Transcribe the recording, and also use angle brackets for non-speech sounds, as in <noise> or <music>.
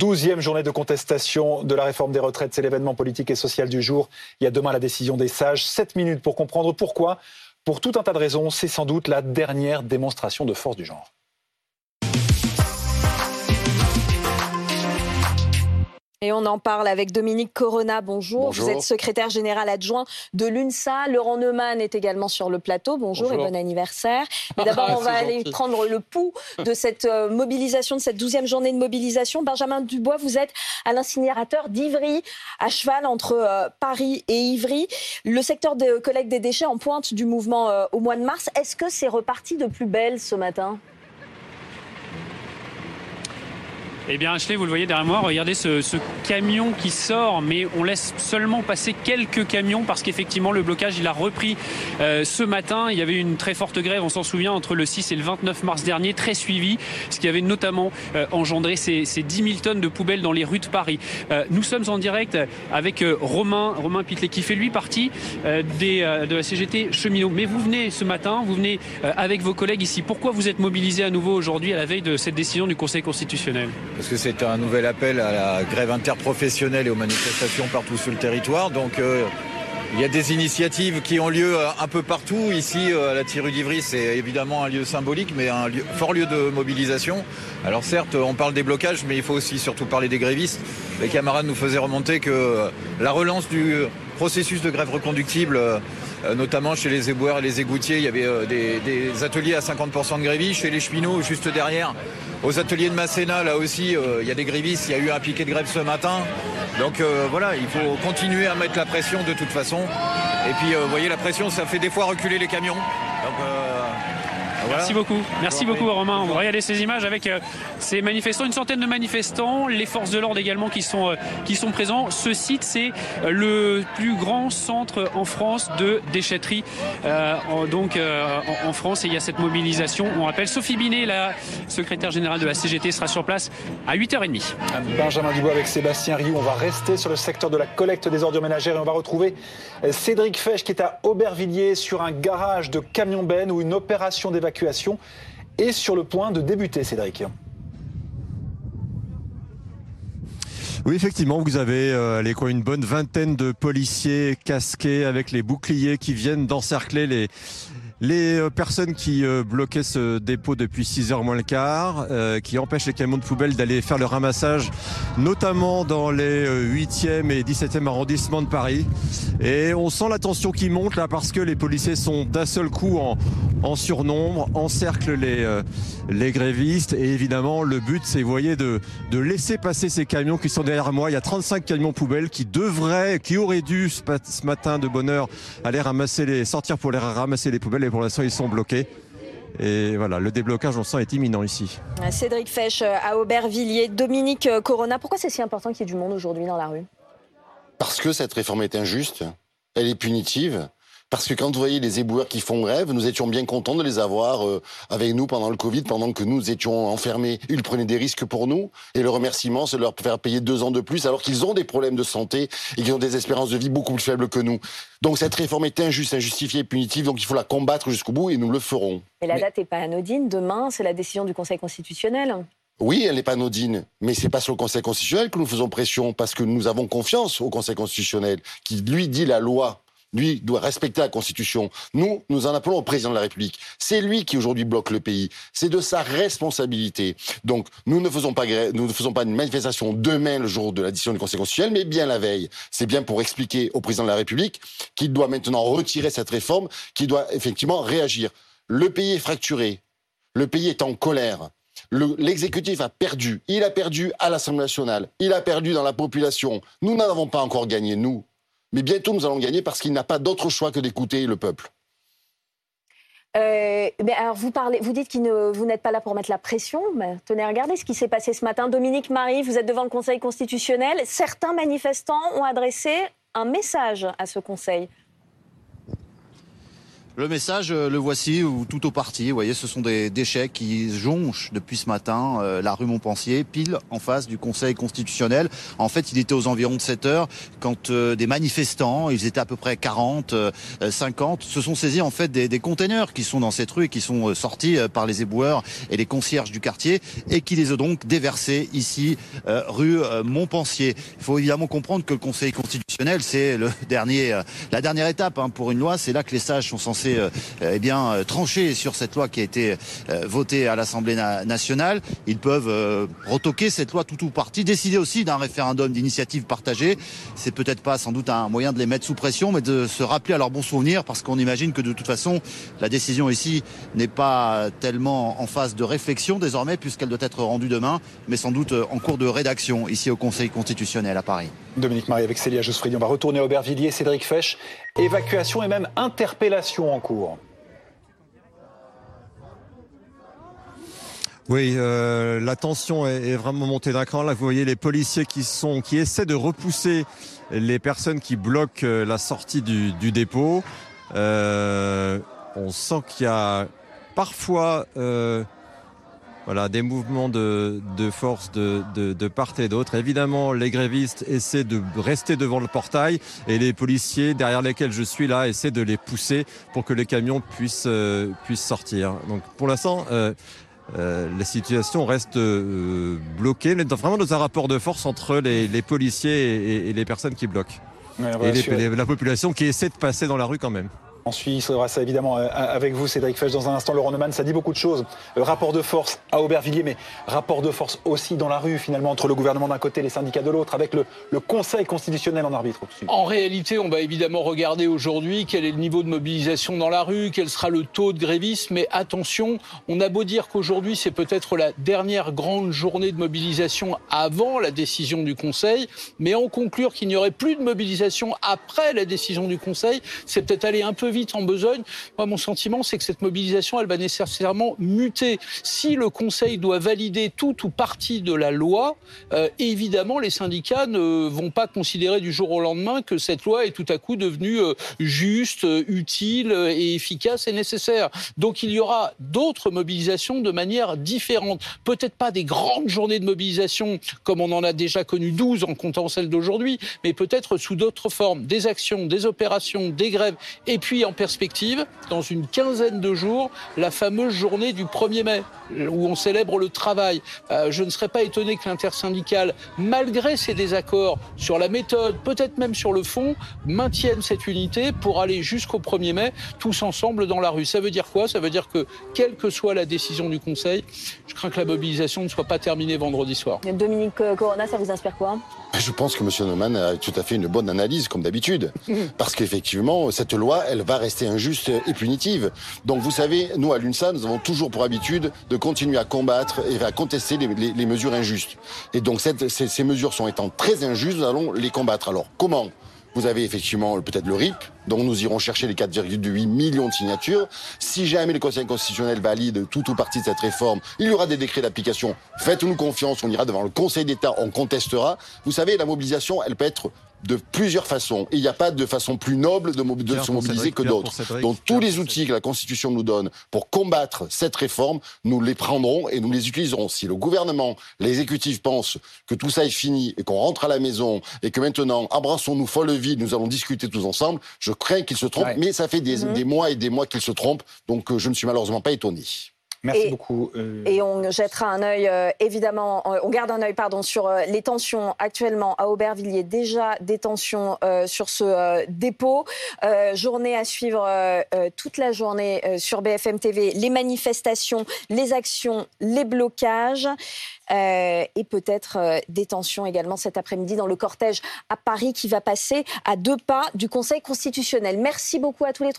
Douzième journée de contestation de la réforme des retraites. C'est l'événement politique et social du jour. Il y a demain la décision des sages. Sept minutes pour comprendre pourquoi. Pour tout un tas de raisons, c'est sans doute la dernière démonstration de force du genre. Et on en parle avec Dominique Corona. Bonjour. Vous êtes secrétaire général adjoint de l'UNSA. Laurent Neumann est également sur le plateau. Bonjour, et bon anniversaire. Mais <laughs> d'abord, on va aller prendre le pouls de cette euh, mobilisation, de cette douzième journée de mobilisation. Benjamin Dubois, vous êtes à l'incinérateur d'Ivry, à cheval entre euh, Paris et Ivry. Le secteur de collecte des déchets en pointe du mouvement euh, au mois de mars. Est-ce que c'est reparti de plus belle ce matin? Eh bien, Ashley, vous le voyez derrière moi, regardez ce, camion qui sort, mais on laisse seulement passer quelques camions parce qu'effectivement, le blocage, il a repris euh, ce matin. Il y avait une très forte grève, on s'en souvient, entre le 6 et le 29 mars dernier, très suivie, ce qui avait notamment euh, engendré ces, 10 000 tonnes de poubelles dans les rues de Paris. Euh, nous sommes en direct avec Romain, Romain Pitlet, qui fait lui partie des, de la CGT cheminot. Mais vous venez ce matin, vous venez avec vos collègues ici. Pourquoi vous êtes mobilisés à nouveau aujourd'hui à la veille de cette décision du Conseil constitutionnel? Parce que c'est un nouvel appel à la grève interprofessionnelle et aux manifestations partout sur le territoire. Donc euh, il y a des initiatives qui ont lieu euh, un peu partout. Ici, euh, à la Tirue d'Ivry, c'est évidemment un lieu symbolique, mais un fort lieu de mobilisation. Alors certes, on parle des blocages, mais il faut aussi surtout parler des grévistes. Les camarades nous faisaient remonter que la relance du processus de grève reconductible notamment chez les éboueurs et les égoutiers, il y avait des, des ateliers à 50% de grévistes. Chez les cheminots, juste derrière, aux ateliers de Masséna, là aussi, euh, il y a des grévistes, il y a eu un piquet de grève ce matin. Donc euh, voilà, il faut continuer à mettre la pression de toute façon. Et puis, euh, vous voyez, la pression, ça fait des fois reculer les camions. Merci beaucoup. Merci beaucoup Romain. On va regarder ces images avec euh, ces manifestants, une centaine de manifestants, les forces de l'ordre également qui sont, euh, qui sont présents. Ce site, c'est euh, le plus grand centre en France de déchetterie donc, en, France. Et il y a cette mobilisation. On rappelle Sophie Binet, la secrétaire générale de la CGT, sera sur place à 8h30. Benjamin Dubois avec Sébastien Rioux. On va rester sur le secteur de la collecte des ordures ménagères et on va retrouver Cédric Fesch qui est à Aubervilliers sur un garage de camion ben où une opération d'évacuation est sur le point de débuter, Cédric. Oui, effectivement, vous avez euh, quoi, une bonne vingtaine de policiers casqués avec les boucliers qui viennent d'encercler les, les euh, personnes qui euh, bloquaient ce dépôt depuis 6 heures moins le quart, euh, qui empêchent les camions de poubelle d'aller faire le ramassage, notamment dans les 8e et 17e arrondissements de Paris. Et on sent la tension qui monte là parce que les policiers sont d'un seul coup en, surnombre, encerclent les, grévistes. Et évidemment, le but, c'est, de laisser passer ces camions qui sont derrière moi. Il y a 35 camions poubelles qui devraient, qui auraient dû ce matin de bonne heure aller ramasser les, sortir pour les ramasser les poubelles pour l'instant, ils sont bloqués. Et voilà, le déblocage, on sent, est imminent ici. Cédric Fesch euh, à Aubervilliers. Dominique euh, Corona, pourquoi c'est si important qu'il y ait du monde aujourd'hui dans la rue? Parce que cette réforme est injuste, elle est punitive, parce que quand vous voyez les éboueurs qui font grève, nous étions bien contents de les avoir euh, avec nous pendant le Covid, pendant que nous étions enfermés. Ils prenaient des risques pour nous. Et le remerciement, c'est de leur faire payer deux ans de plus alors qu'ils ont des problèmes de santé et qu'ils ont des espérances de vie beaucoup plus faibles que nous. Donc cette réforme est injuste, injustifiée, punitive. Donc il faut la combattre jusqu'au bout et nous le ferons. Et la date n'est pas anodine. Demain, c'est la décision du Conseil constitutionnel. Oui, elle n'est pas anodine, mais c'est pas sur le Conseil constitutionnel que nous faisons pression, parce que nous avons confiance au Conseil constitutionnel, qui lui dit la loi lui doit respecter la Constitution. Nous, nous en appelons au président de la République. C'est lui qui aujourd'hui bloque le pays. C'est de sa responsabilité. Donc, nous ne faisons pas nous ne faisons pas une manifestation demain, le jour de la décision du Conseil constitutionnel, mais bien la veille. C'est bien pour expliquer au président de la République qu'il doit maintenant retirer cette réforme, qu'il doit effectivement réagir. Le pays est fracturé. Le pays est en colère. L'exécutif a perdu. Il a perdu à l'Assemblée nationale. Il a perdu dans la population. Nous n'en avons pas encore gagné, nous. Mais bientôt, nous allons gagner parce qu'il n'a pas d'autre choix que d'écouter le peuple. Euh, mais alors vous dites que vous n'êtes pas là pour mettre la pression. Mais tenez, regardez ce qui s'est passé ce matin. Dominique Marie, vous êtes devant le Conseil constitutionnel. Certains manifestants ont adressé un message à ce Conseil. Le message, euh, le voici tout au parti. Vous voyez, ce sont des déchets qui jonchent depuis ce matin euh, la rue Montpensier, pile en face du Conseil constitutionnel. En fait, il était aux environs de 7 heures quand euh, des manifestants, ils étaient à peu près 40, 50, se sont saisis en fait des, des containers qui sont dans cette rue et qui sont sortis par les éboueurs et les concierges du quartier et qui les ont donc déversés ici, rue Montpensier. Il faut évidemment comprendre que le Conseil constitutionnel, c'est le <laughs> dernier, la dernière étape hein, pour une loi. C'est là que les sages sont censés euh, eh bien, euh, trancher sur cette loi qui a été euh, votée à l'Assemblée nationale. Ils peuvent retoquer cette loi tout ou partie, décider aussi d'un référendum d'initiative partagée. C'est peut-être pas sans doute un moyen de les mettre sous pression, mais de se rappeler à leur bon souvenir, parce qu'on imagine que de toute façon, la décision ici n'est pas tellement en phase de réflexion désormais, puisqu'elle doit être rendue demain, mais sans doute en cours de rédaction ici au Conseil constitutionnel à Paris. Dominique Marie avec Célia Josphridi. On va retourner à Aubervilliers. Cédric Fesch, évacuation et même interpellation en cours. Oui, euh, la tension est, vraiment montée d'un cran. Là, vous voyez les policiers qui sont, qui essaient de repousser les personnes qui bloquent euh, la sortie du, dépôt. Euh, on sent qu'il y a parfois voilà, des mouvements de, force de, de, part et d'autre. Évidemment, les grévistes essaient de rester devant le portail et les policiers derrière lesquels je suis là essaient de les pousser pour que les camions puissent, euh, puissent sortir. Donc pour l'instant, euh, euh, la situation reste bloquée. On est vraiment dans un rapport de force entre les, policiers et, les personnes qui bloquent. et la population qui essaie de passer dans la rue quand même. On suivra ça évidemment euh, avec vous, Cédric Fesch, dans un instant. Laurent Neumann, ça dit beaucoup de choses. Euh, rapport de force à Aubervilliers, mais rapport de force aussi dans la rue, finalement, entre le gouvernement d'un côté et les syndicats de l'autre, avec le, Conseil constitutionnel en arbitre. En réalité, on va évidemment regarder aujourd'hui quel est le niveau de mobilisation dans la rue, quel sera le taux de grévisme. Mais attention, on a beau dire qu'aujourd'hui, c'est peut-être la dernière grande journée de mobilisation avant la décision du Conseil, mais en conclure qu'il n'y aurait plus de mobilisation après la décision du Conseil, c'est peut-être aller un peu vite en besogne. Moi, mon sentiment, c'est que cette mobilisation, elle va nécessairement muter. Si le Conseil doit valider tout ou partie de la loi, euh, évidemment, les syndicats ne vont pas considérer du jour au lendemain que cette loi est tout à coup devenue euh, juste, euh, utile et efficace et nécessaire. Donc, il y aura d'autres mobilisations de manière différente. Peut-être pas des grandes journées de mobilisation comme on en a déjà connu 12 en comptant celle d'aujourd'hui, mais peut-être sous d'autres formes, des actions, des opérations, des grèves, et puis en perspective, dans une quinzaine de jours, la fameuse journée du 1er mai, où on célèbre le travail. Euh, je ne serais pas étonné que l'intersyndicale, malgré ses désaccords sur la méthode, peut-être même sur le fond, maintienne cette unité pour aller jusqu'au 1er mai, tous ensemble dans la rue. Ça veut dire quoi? Ça veut dire que, quelle que soit la décision du Conseil, je crains que la mobilisation ne soit pas terminée vendredi soir. Dominique Corona, ça vous inspire quoi? Je pense que M. Neumann a tout à fait une bonne analyse, comme d'habitude. Parce qu'effectivement, cette loi, elle va rester injuste et punitive. Donc vous savez, nous à l'UNSA, nous avons toujours pour habitude de continuer à combattre et à contester les, mesures injustes. Et donc ces, mesures sont étant très injustes, nous allons les combattre. Alors comment? Vous avez effectivement peut-être le RIP, dont nous irons chercher les 4,8 millions de signatures. Si jamais le Conseil constitutionnel valide tout ou partie de cette réforme, il y aura des décrets d'application. Faites-nous confiance, on ira devant le Conseil d'État, on contestera. Vous savez, la mobilisation, elle peut être de plusieurs façons. Et il n'y a pas de façon plus noble de, se mobiliser que d'autres. Donc tous les outils que la Constitution nous donne pour combattre cette réforme, nous les prendrons et nous les utiliserons. Si le gouvernement, l'exécutif pense que tout ça est fini et qu'on rentre à la maison et que maintenant, abraçons-nous folle vie, nous allons discuter tous ensemble, je crains qu'il se trompe. Mais ça fait des, mhm. des mois et des mois qu'il se trompe, donc euh, je ne suis malheureusement pas étonné. Merci beaucoup. Euh, et on jettera un œil, euh, évidemment, euh, on garde un œil, pardon, sur les tensions actuellement à Aubervilliers. Déjà des tensions sur ce dépôt. journée à suivre toute la journée sur BFM TV. Les manifestations, les actions, les blocages. et peut-être des tensions également cet après-midi dans le cortège à Paris qui va passer à deux pas du Conseil constitutionnel. Merci beaucoup à tous les trois.